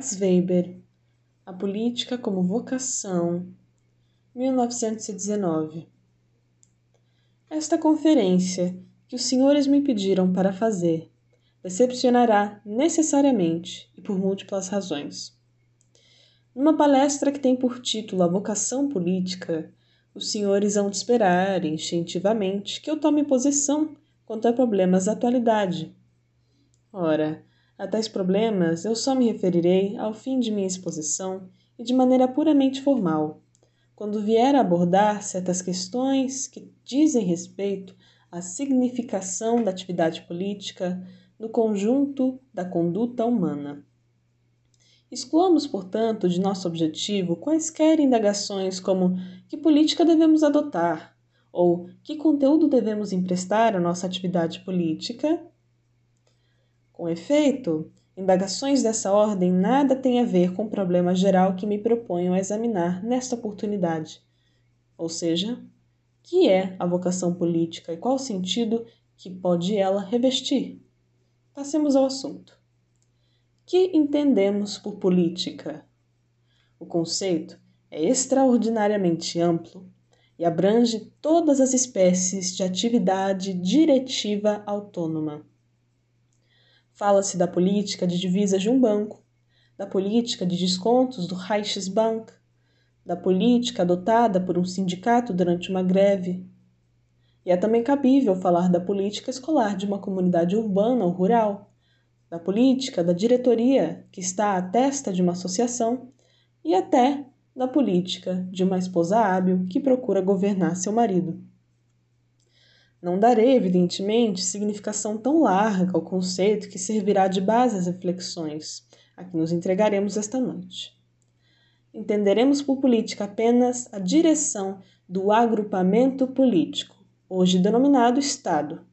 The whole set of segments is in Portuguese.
Max Weber, A Política como Vocação, 1919. Esta conferência que os senhores me pediram para fazer decepcionará necessariamente e por múltiplas razões. Numa palestra que tem por título A Vocação Política, os senhores hão de esperar, instintivamente, que eu tome posição quanto a problemas da atualidade. Ora, a tais problemas eu só me referirei ao fim de minha exposição e de maneira puramente formal, quando vier a abordar certas questões que dizem respeito à significação da atividade política no conjunto da conduta humana. Excluamos, portanto, de nosso objetivo quaisquer indagações como que política devemos adotar ou que conteúdo devemos emprestar à nossa atividade política com efeito, indagações dessa ordem nada têm a ver com o problema geral que me proponho a examinar nesta oportunidade, ou seja, que é a vocação política e qual o sentido que pode ela revestir. Passemos ao assunto. Que entendemos por política? O conceito é extraordinariamente amplo e abrange todas as espécies de atividade diretiva autônoma. Fala-se da política de divisas de um banco, da política de descontos do Reichsbank, da política adotada por um sindicato durante uma greve. E é também cabível falar da política escolar de uma comunidade urbana ou rural, da política da diretoria que está à testa de uma associação e até da política de uma esposa hábil que procura governar seu marido. Não darei, evidentemente, significação tão larga ao conceito que servirá de base às reflexões a que nos entregaremos esta noite. Entenderemos por política apenas a direção do agrupamento político, hoje denominado Estado,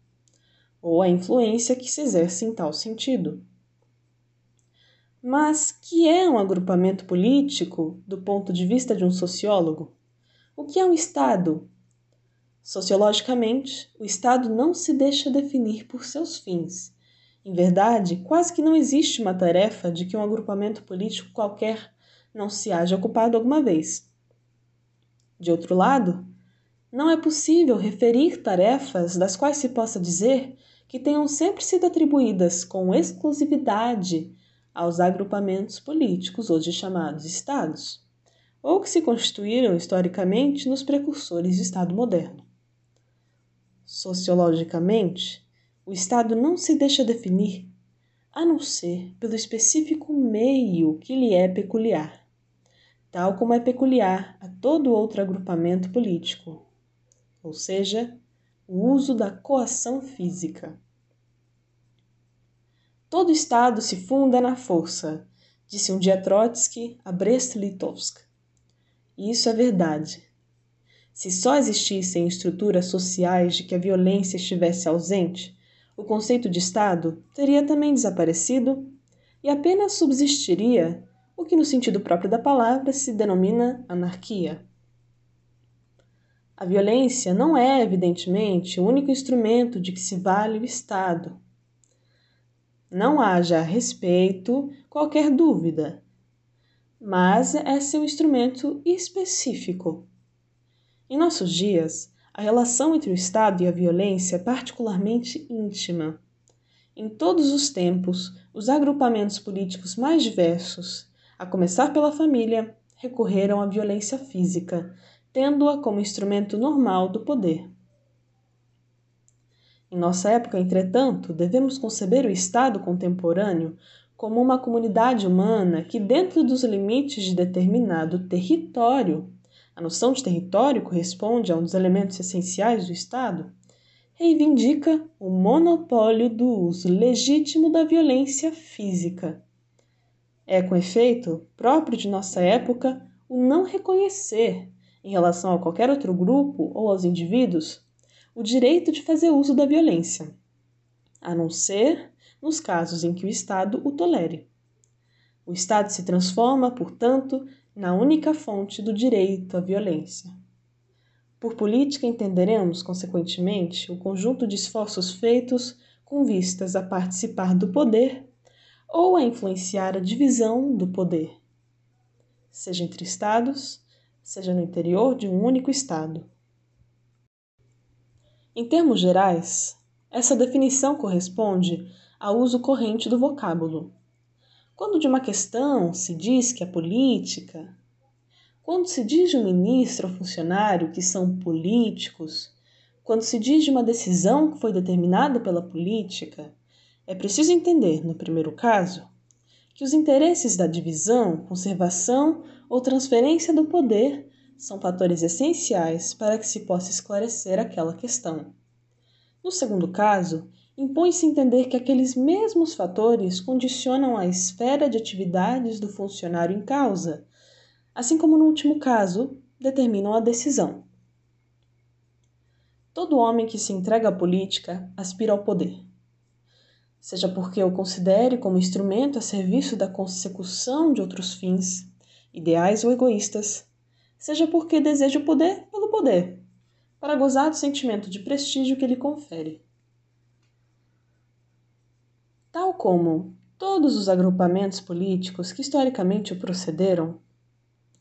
ou a influência que se exerce em tal sentido. Mas que é um agrupamento político do ponto de vista de um sociólogo? O que é um Estado Sociologicamente, o Estado não se deixa definir por seus fins. Em verdade, quase que não existe uma tarefa de que um agrupamento político qualquer não se haja ocupado alguma vez. De outro lado, não é possível referir tarefas das quais se possa dizer que tenham sempre sido atribuídas com exclusividade aos agrupamentos políticos, hoje chamados Estados, ou que se constituíram historicamente nos precursores do Estado moderno. Sociologicamente, o Estado não se deixa definir a não ser pelo específico meio que lhe é peculiar, tal como é peculiar a todo outro agrupamento político, ou seja, o uso da coação física. Todo Estado se funda na força, disse um dia Trotsky a Brest-Litovsk. E isso é verdade. Se só existissem estruturas sociais de que a violência estivesse ausente, o conceito de Estado teria também desaparecido e apenas subsistiria o que, no sentido próprio da palavra, se denomina anarquia. A violência não é, evidentemente, o único instrumento de que se vale o Estado. Não haja a respeito qualquer dúvida, mas é seu instrumento específico em nossos dias, a relação entre o Estado e a violência é particularmente íntima. Em todos os tempos, os agrupamentos políticos mais diversos, a começar pela família, recorreram à violência física, tendo-a como instrumento normal do poder. Em nossa época, entretanto, devemos conceber o Estado contemporâneo como uma comunidade humana que, dentro dos limites de determinado território, a noção de território corresponde a um dos elementos essenciais do Estado, reivindica o monopólio do uso legítimo da violência física. É, com efeito, próprio de nossa época o não reconhecer, em relação a qualquer outro grupo ou aos indivíduos, o direito de fazer uso da violência, a não ser nos casos em que o Estado o tolere. O Estado se transforma, portanto, na única fonte do direito à violência. Por política entenderemos, consequentemente, o conjunto de esforços feitos com vistas a participar do poder, ou a influenciar a divisão do poder, seja entre estados, seja no interior de um único estado. Em termos gerais, essa definição corresponde ao uso corrente do vocábulo. Quando de uma questão se diz que a política, quando se diz de um ministro ou funcionário que são políticos, quando se diz de uma decisão que foi determinada pela política, é preciso entender, no primeiro caso, que os interesses da divisão, conservação ou transferência do poder são fatores essenciais para que se possa esclarecer aquela questão. No segundo caso, impõe-se entender que aqueles mesmos fatores condicionam a esfera de atividades do funcionário em causa, assim como no último caso, determinam a decisão. Todo homem que se entrega à política aspira ao poder. Seja porque o considere como instrumento a serviço da consecução de outros fins, ideais ou egoístas, seja porque deseja o poder pelo poder, para gozar do sentimento de prestígio que lhe confere. Tal como todos os agrupamentos políticos que historicamente o procederam,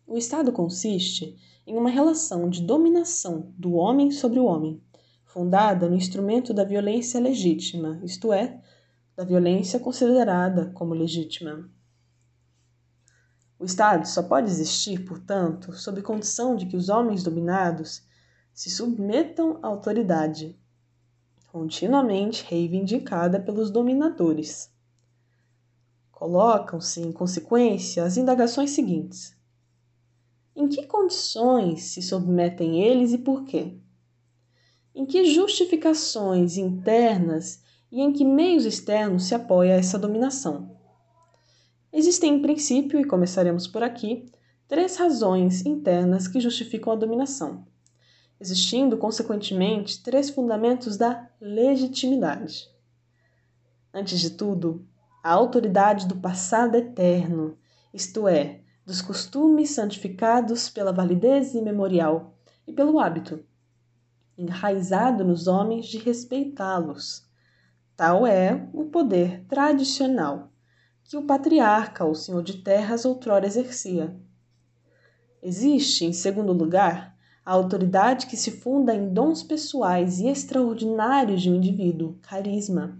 o Estado consiste em uma relação de dominação do homem sobre o homem, fundada no instrumento da violência legítima, isto é, da violência considerada como legítima. O Estado só pode existir, portanto, sob condição de que os homens dominados se submetam à autoridade, continuamente reivindicada pelos dominadores. Colocam-se, em consequência, as indagações seguintes: Em que condições se submetem eles e por quê? Em que justificações internas e em que meios externos se apoia essa dominação? Existem, em princípio, e começaremos por aqui, três razões internas que justificam a dominação, existindo, consequentemente, três fundamentos da legitimidade. Antes de tudo, a autoridade do passado eterno, isto é, dos costumes santificados pela validez imemorial e pelo hábito enraizado nos homens de respeitá-los. Tal é o poder tradicional que o patriarca ou senhor de terras outrora exercia. Existe, em segundo lugar, a autoridade que se funda em dons pessoais e extraordinários de um indivíduo, carisma,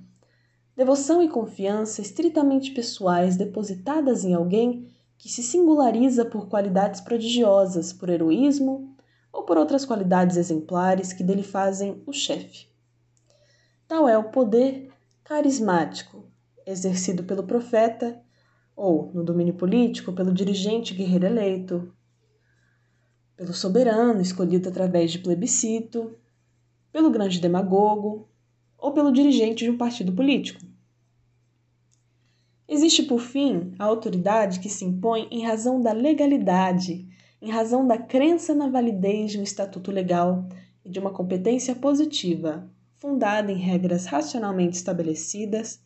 devoção e confiança estritamente pessoais depositadas em alguém que se singulariza por qualidades prodigiosas, por heroísmo, ou por outras qualidades exemplares que dele fazem o chefe. Tal é o poder carismático exercido pelo profeta, ou, no domínio político, pelo dirigente guerreiro eleito, pelo soberano escolhido através de plebiscito, pelo grande demagogo ou pelo dirigente de um partido político. Existe, por fim, a autoridade que se impõe em razão da legalidade em razão da crença na validez de um estatuto legal e de uma competência positiva, fundada em regras racionalmente estabelecidas,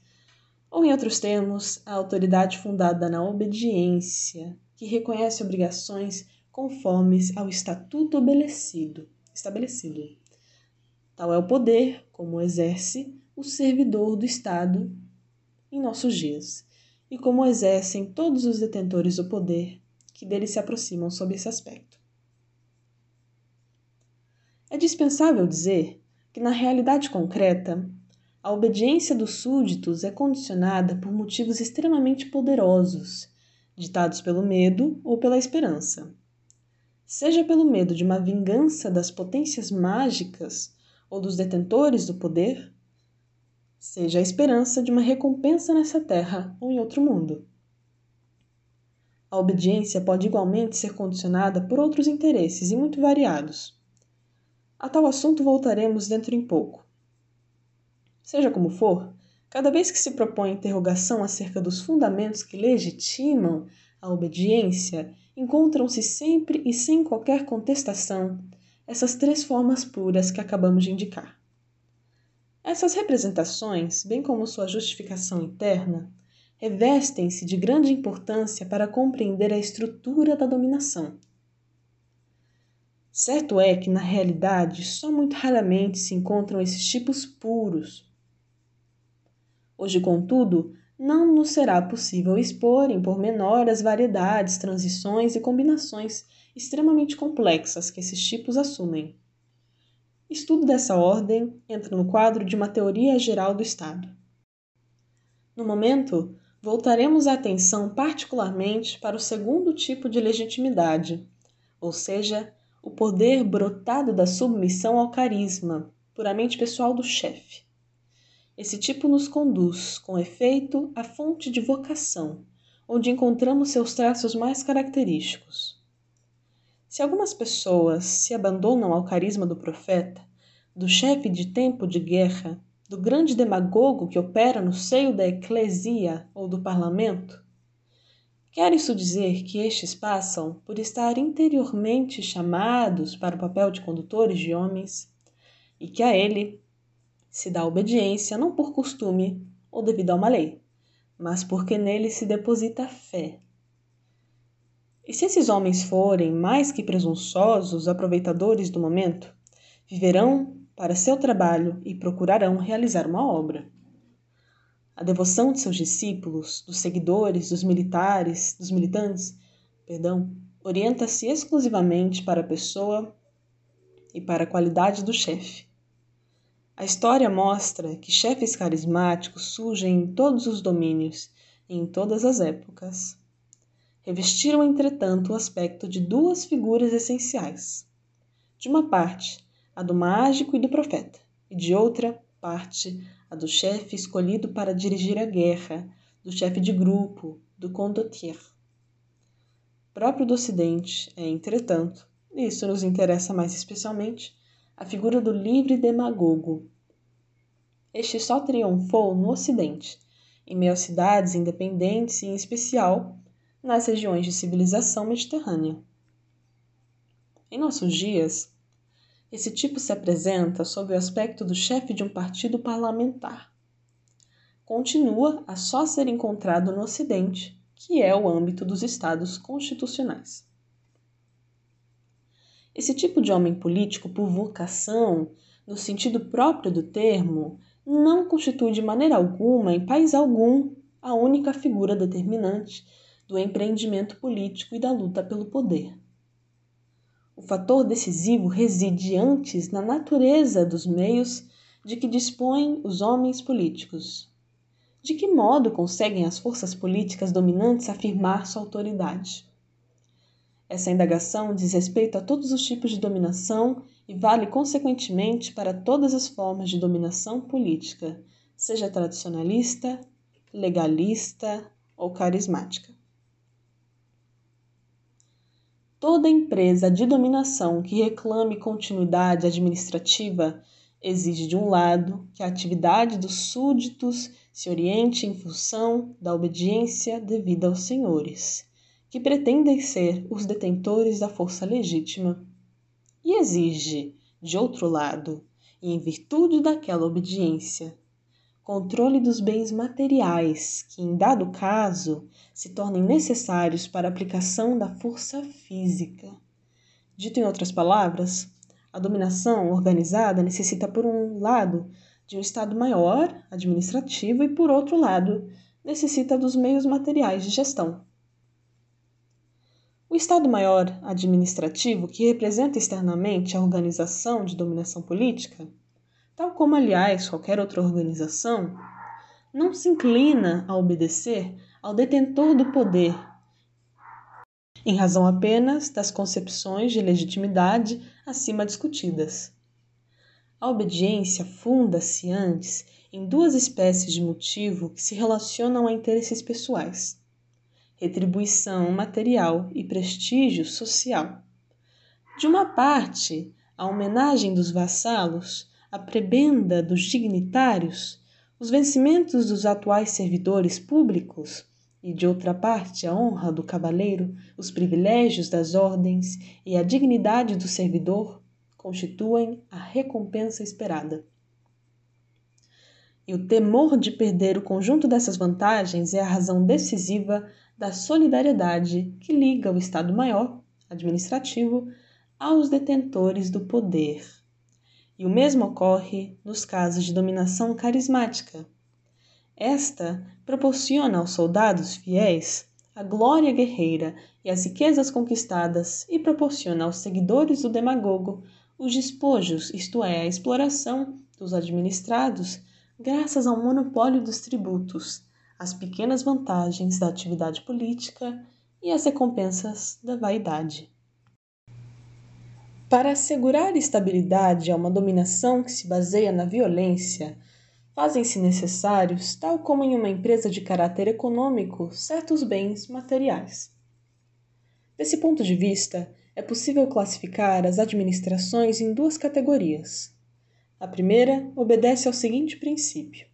ou, em outros termos, a autoridade fundada na obediência, que reconhece obrigações conformes ao estatuto estabelecido. estabelecido. Tal é o poder como exerce o servidor do Estado em nossos dias, e como exercem todos os detentores do poder que dele se aproximam sob esse aspecto. É dispensável dizer que, na realidade concreta, a obediência dos súditos é condicionada por motivos extremamente poderosos, ditados pelo medo ou pela esperança. Seja pelo medo de uma vingança das potências mágicas ou dos detentores do poder, seja a esperança de uma recompensa nessa terra ou em outro mundo. A obediência pode igualmente ser condicionada por outros interesses e muito variados. A tal assunto voltaremos dentro em pouco. Seja como for, cada vez que se propõe interrogação acerca dos fundamentos que legitimam a obediência, encontram-se sempre e sem qualquer contestação essas três formas puras que acabamos de indicar. Essas representações, bem como sua justificação interna, revestem-se de grande importância para compreender a estrutura da dominação. Certo é que, na realidade, só muito raramente se encontram esses tipos puros. Hoje, contudo, não nos será possível expor em pormenor as variedades, transições e combinações extremamente complexas que esses tipos assumem. Estudo dessa ordem entra no quadro de uma teoria geral do Estado. No momento, voltaremos a atenção particularmente para o segundo tipo de legitimidade, ou seja, o poder brotado da submissão ao carisma, puramente pessoal do chefe. Esse tipo nos conduz, com efeito, à fonte de vocação, onde encontramos seus traços mais característicos. Se algumas pessoas se abandonam ao carisma do profeta, do chefe de tempo de guerra, do grande demagogo que opera no seio da eclesia ou do parlamento, quer isso dizer que estes passam por estar interiormente chamados para o papel de condutores de homens e que a ele se dá obediência não por costume ou devido a uma lei, mas porque nele se deposita fé. E se esses homens forem mais que presunçosos aproveitadores do momento, viverão para seu trabalho e procurarão realizar uma obra. A devoção de seus discípulos, dos seguidores, dos militares, dos militantes, perdão, orienta-se exclusivamente para a pessoa e para a qualidade do chefe. A história mostra que chefes carismáticos surgem em todos os domínios em todas as épocas. Revestiram, entretanto, o aspecto de duas figuras essenciais. De uma parte, a do mágico e do profeta, e de outra parte, a do chefe escolhido para dirigir a guerra, do chefe de grupo, do condottiere. Próprio do Ocidente é, entretanto, e isso nos interessa mais especialmente, a figura do livre demagogo. Este só triunfou no Ocidente, em meio cidades independentes e, em especial, nas regiões de civilização mediterrânea. Em nossos dias, esse tipo se apresenta sob o aspecto do chefe de um partido parlamentar. Continua a só ser encontrado no Ocidente, que é o âmbito dos estados constitucionais. Esse tipo de homem político por vocação, no sentido próprio do termo, não constitui de maneira alguma, em país algum, a única figura determinante do empreendimento político e da luta pelo poder. O fator decisivo reside antes na natureza dos meios de que dispõem os homens políticos. De que modo conseguem as forças políticas dominantes afirmar sua autoridade? Essa indagação diz respeito a todos os tipos de dominação e vale, consequentemente, para todas as formas de dominação política, seja tradicionalista, legalista ou carismática. Toda empresa de dominação que reclame continuidade administrativa exige, de um lado, que a atividade dos súditos se oriente em função da obediência devida aos senhores que pretendem ser os detentores da força legítima, e exige, de outro lado, e em virtude daquela obediência, controle dos bens materiais que, em dado caso, se tornem necessários para a aplicação da força física. Dito em outras palavras, a dominação organizada necessita, por um lado, de um Estado maior, administrativo, e, por outro lado, necessita dos meios materiais de gestão. Estado-Maior administrativo, que representa externamente a organização de dominação política, tal como, aliás, qualquer outra organização, não se inclina a obedecer ao detentor do poder, em razão apenas das concepções de legitimidade acima discutidas. A obediência funda-se antes em duas espécies de motivo que se relacionam a interesses pessoais retribuição material e prestígio social. De uma parte, a homenagem dos vassalos, a prebenda dos dignitários, os vencimentos dos atuais servidores públicos, e de outra parte, a honra do cavaleiro, os privilégios das ordens e a dignidade do servidor constituem a recompensa esperada. E o temor de perder o conjunto dessas vantagens é a razão decisiva da solidariedade que liga o Estado-Maior administrativo aos detentores do poder. E o mesmo ocorre nos casos de dominação carismática. Esta proporciona aos soldados fiéis a glória guerreira e as riquezas conquistadas e proporciona aos seguidores do demagogo os despojos, isto é, a exploração dos administrados, graças ao monopólio dos tributos, as pequenas vantagens da atividade política e as recompensas da vaidade. Para assegurar estabilidade a uma dominação que se baseia na violência, fazem-se necessários, tal como em uma empresa de caráter econômico, certos bens materiais. Desse ponto de vista, é possível classificar as administrações em duas categorias. A primeira obedece ao seguinte princípio: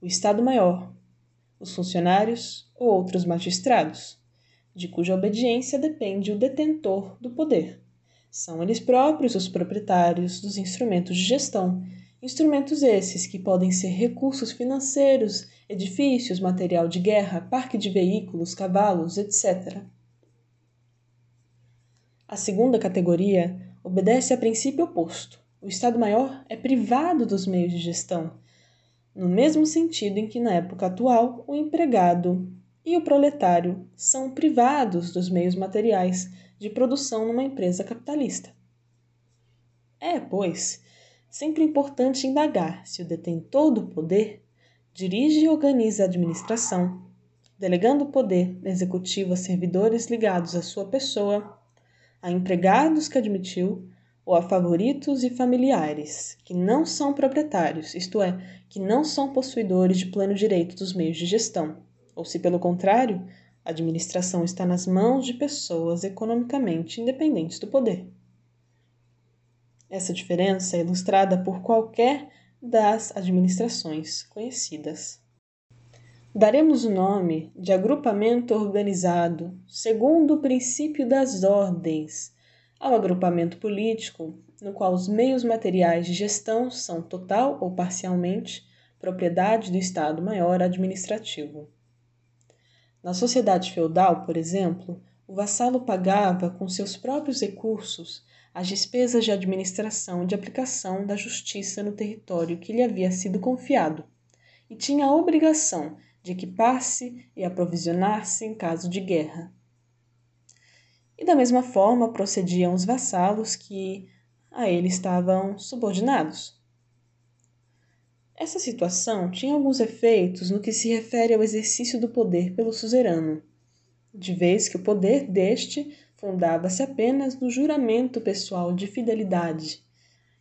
o Estado-Maior, os funcionários ou outros magistrados, de cuja obediência depende o detentor do poder. São eles próprios os proprietários dos instrumentos de gestão Instrumentos esses que podem ser recursos financeiros, edifícios, material de guerra, parque de veículos, cavalos, etc. A segunda categoria obedece a princípio oposto. O Estado-Maior é privado dos meios de gestão, no mesmo sentido em que, na época atual, o empregado e o proletário são privados dos meios materiais de produção numa empresa capitalista. É, pois, sempre importante indagar se o detentor do poder dirige e organiza a administração, delegando o poder executivo a servidores ligados à sua pessoa, a empregados que admitiu ou a favoritos e familiares que não são proprietários, isto é, que não são possuidores de pleno direito dos meios de gestão, ou se, pelo contrário, a administração está nas mãos de pessoas economicamente independentes do poder. Essa diferença é ilustrada por qualquer das administrações conhecidas. Daremos o nome de agrupamento organizado, segundo o princípio das ordens, ao agrupamento político, no qual os meios materiais de gestão são total ou parcialmente propriedade do Estado Maior Administrativo. Na sociedade feudal, por exemplo, o vassalo pagava com seus próprios recursos as despesas de administração e de aplicação da justiça no território que lhe havia sido confiado, e tinha a obrigação de equipar-se e aprovisionar-se em caso de guerra. E da mesma forma procediam os vassalos que a ele estavam subordinados. Essa situação tinha alguns efeitos no que se refere ao exercício do poder pelo suzerano, de vez que o poder deste fundava-se apenas no juramento pessoal de fidelidade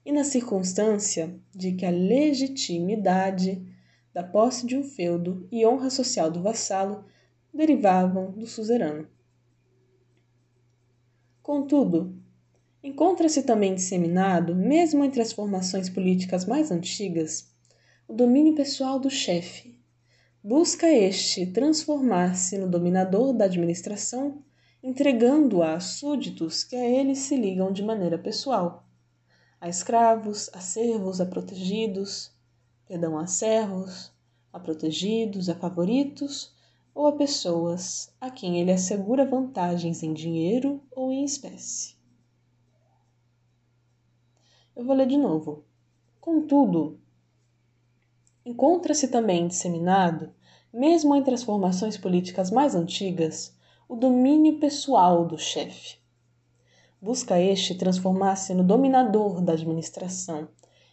e na circunstância de que a legitimidade da posse de um feudo e honra social do vassalo derivavam do suzerano. Contudo, encontra-se também disseminado, mesmo entre as formações políticas mais antigas, o domínio pessoal do chefe. Busca este transformar-se no dominador da administração entregando-a a súditos que a ele se ligam de maneira pessoal, a escravos, a servos, a protegidos, perdão, a servos, a protegidos, a favoritos ou a pessoas a quem ele assegura vantagens em dinheiro ou em espécie. Eu vou ler de novo. Contudo, encontra-se também disseminado, mesmo entre as formações políticas mais antigas, o domínio pessoal do chefe. Busca este transformar-se no dominador da administração,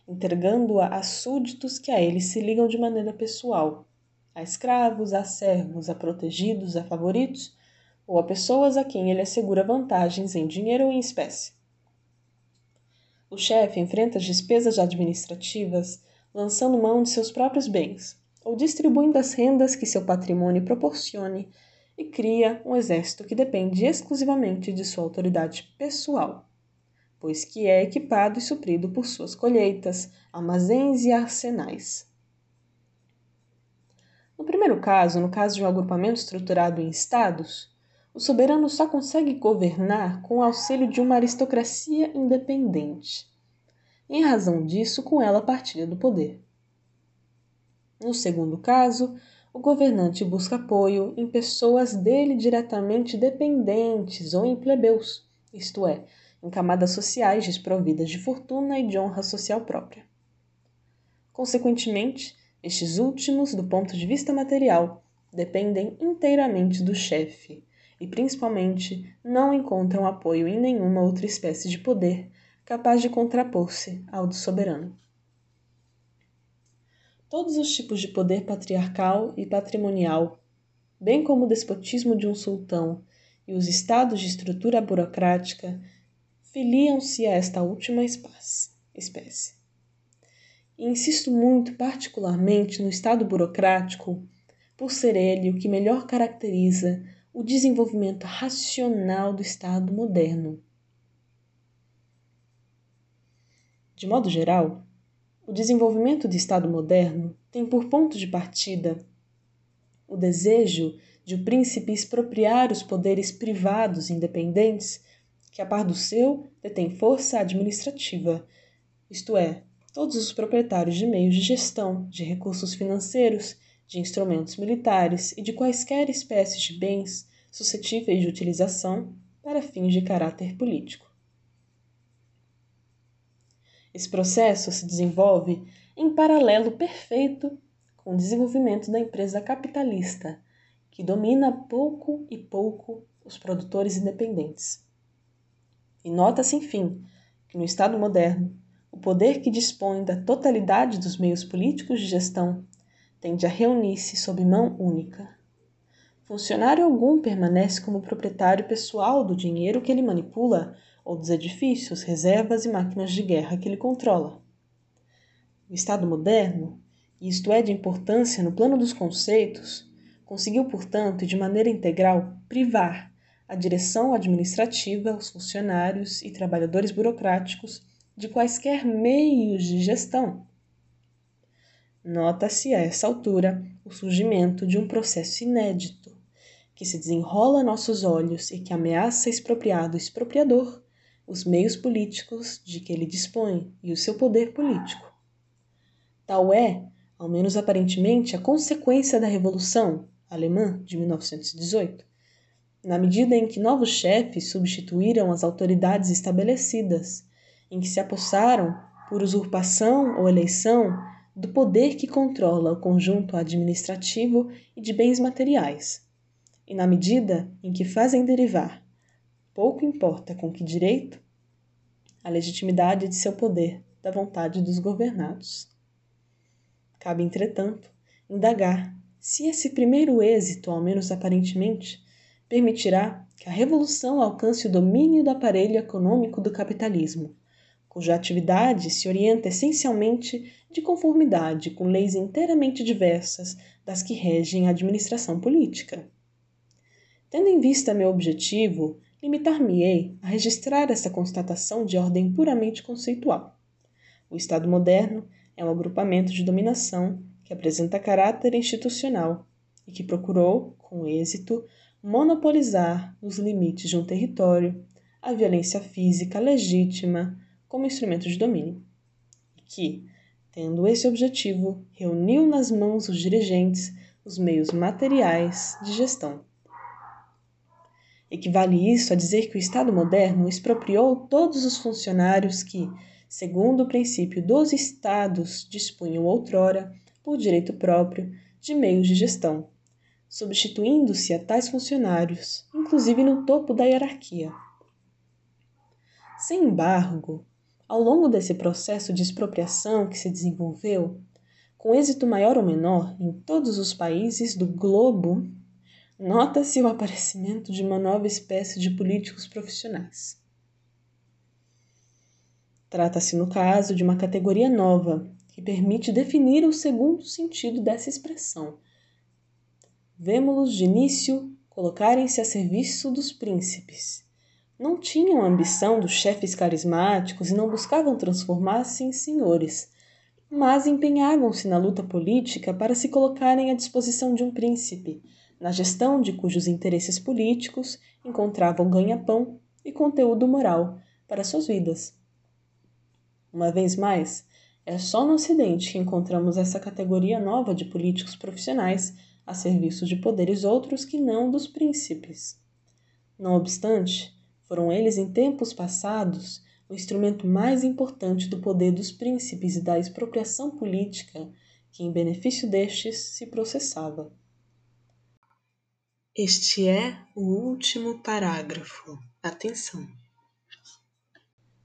entregando-a a súditos que a ele se ligam de maneira pessoal, a escravos, a servos, a protegidos, a favoritos ou a pessoas a quem ele assegura vantagens em dinheiro ou em espécie. O chefe enfrenta as despesas administrativas lançando mão de seus próprios bens ou distribuindo as rendas que seu patrimônio proporcione e cria um exército que depende exclusivamente de sua autoridade pessoal, pois que é equipado e suprido por suas colheitas, armazéns e arsenais. No primeiro caso, no caso de um agrupamento estruturado em estados, o soberano só consegue governar com o auxílio de uma aristocracia independente. Em razão disso, com ela partilha do poder. No segundo caso, o governante busca apoio em pessoas dele diretamente dependentes ou em plebeus, isto é, em camadas sociais desprovidas de fortuna e de honra social própria. Consequentemente, Estes últimos, do ponto de vista material, dependem inteiramente do chefe e, principalmente, não encontram apoio em nenhuma outra espécie de poder capaz de contrapor-se ao do soberano. Todos os tipos de poder patriarcal e patrimonial, bem como o despotismo de um sultão e os estados de estrutura burocrática, filiam-se a esta última espécie. E insisto muito, particularmente, no estado burocrático, por ser ele o que melhor caracteriza o desenvolvimento racional do Estado moderno. De modo geral, o desenvolvimento do Estado moderno tem por ponto de partida o desejo de o príncipe expropriar os poderes privados independentes que, a par do seu, detém força administrativa, isto é, todos os proprietários de meios de gestão, de recursos financeiros, de instrumentos militares e de quaisquer espécies de bens suscetíveis de utilização para fins de caráter político. Esse processo se desenvolve em paralelo perfeito com o desenvolvimento da empresa capitalista, que domina pouco e pouco os produtores independentes. E nota-se, enfim, que no Estado moderno, o poder que dispõe da totalidade dos meios políticos de gestão tende a reunir-se sob mão única. Funcionário algum permanece como proprietário pessoal do dinheiro que ele manipula ou dos edifícios, reservas e máquinas de guerra que ele controla. O Estado moderno, isto é de importância no plano dos conceitos, conseguiu, portanto, de maneira integral, privar a direção administrativa, os funcionários e trabalhadores burocráticos de quaisquer meios de gestão Nota-se a essa altura o surgimento de um processo inédito, que se desenrola a nossos olhos e que ameaça expropriar do expropriador os meios políticos de que ele dispõe e o seu poder político. Tal é, ao menos aparentemente, a consequência da Revolução Alemã de 1918, na medida em que novos chefes substituíram as autoridades estabelecidas, em que se apossaram, por usurpação ou eleição, do poder que controla o conjunto administrativo e de bens materiais, e na medida em que fazem derivar, pouco importa com que direito, a legitimidade de seu poder da vontade dos governados. Cabe, entretanto, indagar se esse primeiro êxito, ao menos aparentemente, permitirá que a revolução alcance o domínio do aparelho econômico do capitalismo cuja atividade se orienta essencialmente de conformidade com leis inteiramente diversas das que regem a administração política. Tendo em vista meu objetivo, limitar-me-ei a registrar essa constatação de ordem puramente conceitual. O Estado moderno é um agrupamento de dominação que apresenta caráter institucional e que procurou, com êxito, monopolizar, nos limites de um território, a violência física legítima, como instrumento de domínio, e que, tendo esse objetivo, reuniu nas mãos dos dirigentes os meios materiais de gestão. Equivale isso a dizer que o Estado moderno expropriou todos os funcionários que, segundo o princípio dos Estados, dispunham outrora, por direito próprio, de meios de gestão, substituindo-se a tais funcionários, inclusive no topo da hierarquia. Sem embargo, ao longo desse processo de expropriação que se desenvolveu, com êxito maior ou menor em todos os países do globo, nota-se o aparecimento de uma nova espécie de políticos profissionais. Trata-se, no caso, de uma categoria nova que permite definir o segundo sentido dessa expressão. Vemo-los de início colocarem-se a serviço dos príncipes não tinham a ambição dos chefes carismáticos e não buscavam transformar-se em senhores, mas empenhavam-se na luta política para se colocarem à disposição de um príncipe, na gestão de cujos interesses políticos encontravam ganha-pão e conteúdo moral para suas vidas. Uma vez mais, é só no Ocidente que encontramos essa categoria nova de políticos profissionais a serviço de poderes outros que não dos príncipes. Não obstante, foram eles, em tempos passados, o instrumento mais importante do poder dos príncipes e da expropriação política que, em benefício destes, se processava. Este é o último parágrafo. Atenção!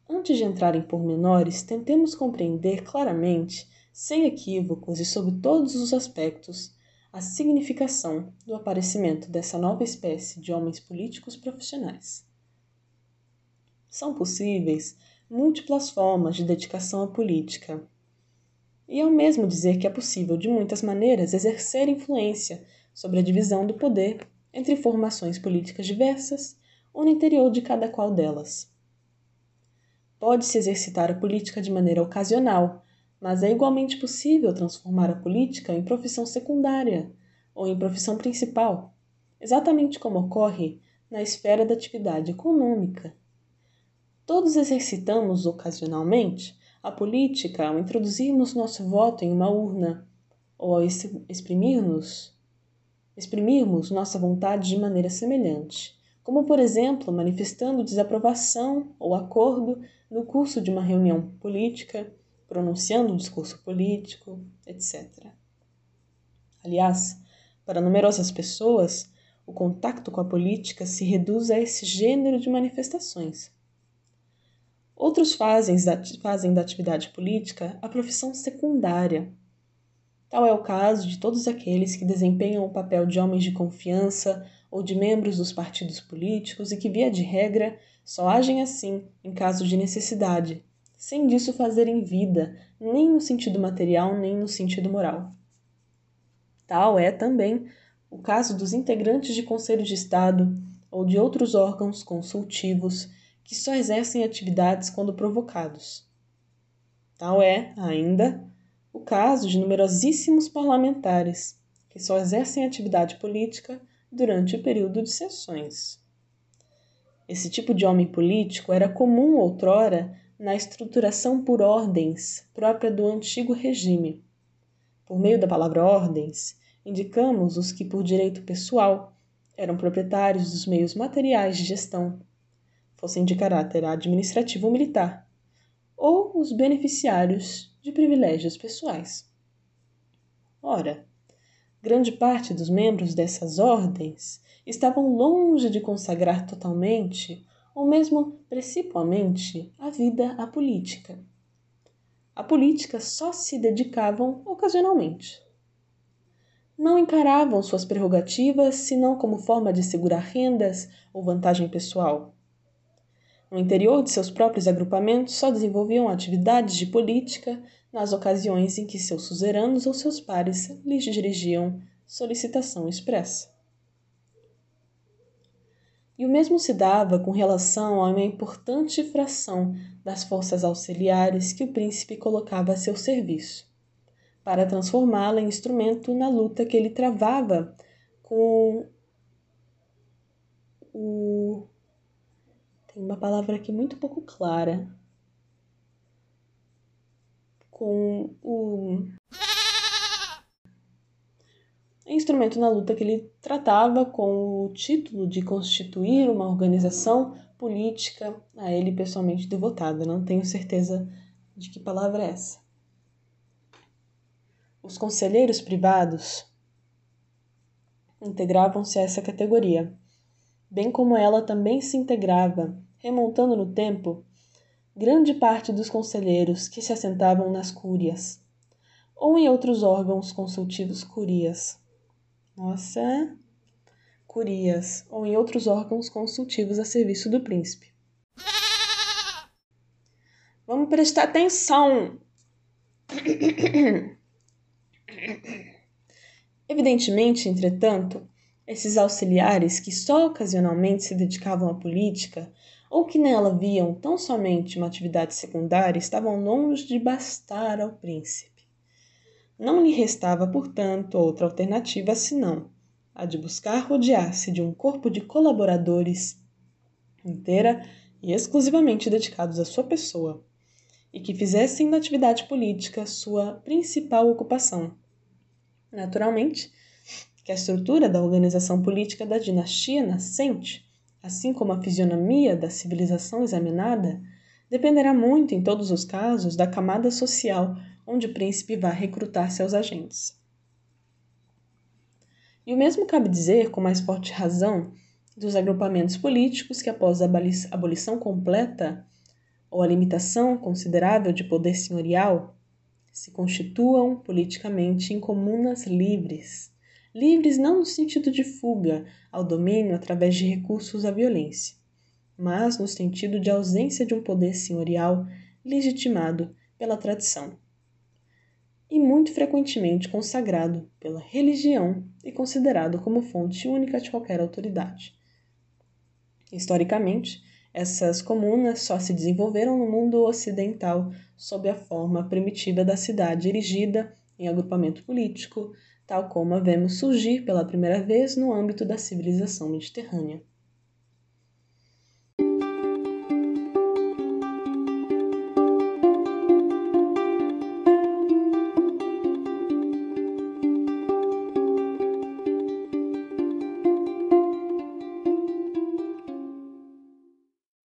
Antes de entrar em pormenores, tentemos compreender claramente, sem equívocos e sob todos os aspectos, a significação do aparecimento dessa nova espécie de homens políticos profissionais. São possíveis múltiplas formas de dedicação à política, e é o mesmo dizer que é possível, de muitas maneiras, exercer influência sobre a divisão do poder entre formações políticas diversas ou no interior de cada qual delas. Pode-se exercitar a política de maneira ocasional, mas é igualmente possível transformar a política em profissão secundária ou em profissão principal, exatamente como ocorre na esfera da atividade econômica. Todos exercitamos ocasionalmente a política ao introduzirmos nosso voto em uma urna ou ao exprimirmos, exprimirmos nossa vontade de maneira semelhante como por exemplo manifestando desaprovação ou acordo no curso de uma reunião política, pronunciando um discurso político, etc. Aliás, para numerosas pessoas, o contato com a política se reduz a esse gênero de manifestações. Outros fazem da, fazem da atividade política a profissão secundária. Tal é o caso de todos aqueles que desempenham o papel de homens de confiança ou de membros dos partidos políticos e que, via de regra, só agem assim em caso de necessidade, sem disso fazerem vida, nem no sentido material nem no sentido moral. Tal é também o caso dos integrantes de conselhos de Estado ou de outros órgãos consultivos que só exercem atividades quando provocados. Tal é, ainda, o caso de numerosíssimos parlamentares que só exercem atividade política durante o período de sessões. Esse tipo de homem político era comum outrora na estruturação por ordens própria do antigo regime. Por meio da palavra ordens, indicamos os que, por direito pessoal, eram proprietários dos meios materiais de gestão, fossem de caráter administrativo ou militar, ou os beneficiários de privilégios pessoais. Ora, grande parte dos membros dessas ordens estavam longe de consagrar totalmente, ou mesmo principalmente, a vida à política. A política só se dedicavam ocasionalmente. Não encaravam suas prerrogativas senão como forma de segurar rendas ou vantagem pessoal. No interior de seus próprios agrupamentos, só desenvolviam atividades de política nas ocasiões em que seus suzeranos ou seus pares lhes dirigiam solicitação expressa. E o mesmo se dava com relação a uma importante fração das forças auxiliares que o príncipe colocava a seu serviço, para transformá-la em instrumento na luta que ele travava com o. Uma palavra aqui muito pouco clara com o instrumento na luta que ele tratava com o título de constituir uma organização política a ele pessoalmente devotada. Não tenho certeza de que palavra é essa. Os conselheiros privados integravam-se a essa categoria, bem como ela também se integrava, remontando no tempo, grande parte dos conselheiros que se assentavam nas cúrias, ou em outros órgãos consultivos curias. Nossa, curias, ou em outros órgãos consultivos a serviço do príncipe. Vamos prestar atenção! Evidentemente, entretanto, esses auxiliares que só ocasionalmente se dedicavam à política ou que nela viam tão somente uma atividade secundária, estavam longe de bastar ao príncipe. Não lhe restava, portanto, outra alternativa senão a de buscar rodear-se de um corpo de colaboradores inteira e exclusivamente dedicados à sua pessoa, e que fizessem da atividade política sua principal ocupação. Naturalmente, que a estrutura da organização política da dinastia nascente assim como a fisionomia da civilização examinada, dependerá muito, em todos os casos, da camada social onde o príncipe vá recrutar seus agentes. E o mesmo cabe dizer, com mais forte razão, dos agrupamentos políticos que, após a abolição completa ou a limitação considerável de poder senhorial, se constituam politicamente em comunas livres. Livres não no sentido de fuga ao domínio através de recursos à violência, mas no sentido de ausência de um poder senhorial legitimado pela tradição e muito frequentemente consagrado pela religião e considerado como fonte única de qualquer autoridade. Historicamente, essas comunas só se desenvolveram no mundo ocidental sob a forma primitiva da cidade erigida em agrupamento político, tal como a vemos surgir pela primeira vez no âmbito da civilização mediterrânea.